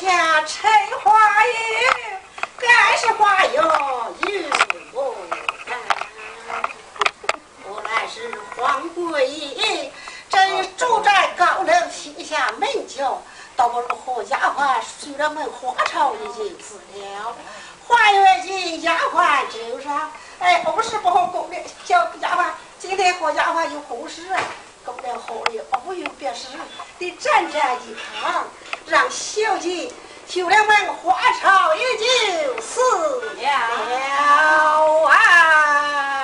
下陈花英，该是花有与我我乃是皇贵英，正住在高楼西下门桥，倒不如和丫鬟出了门，花朝已经死了。花月今丫鬟就上，哎，不是不和宫里小丫鬟，今天好丫鬟有婚事啊。宫里好友不用别事，得站在一旁，让小姐绣良们花朝依旧，死了啊。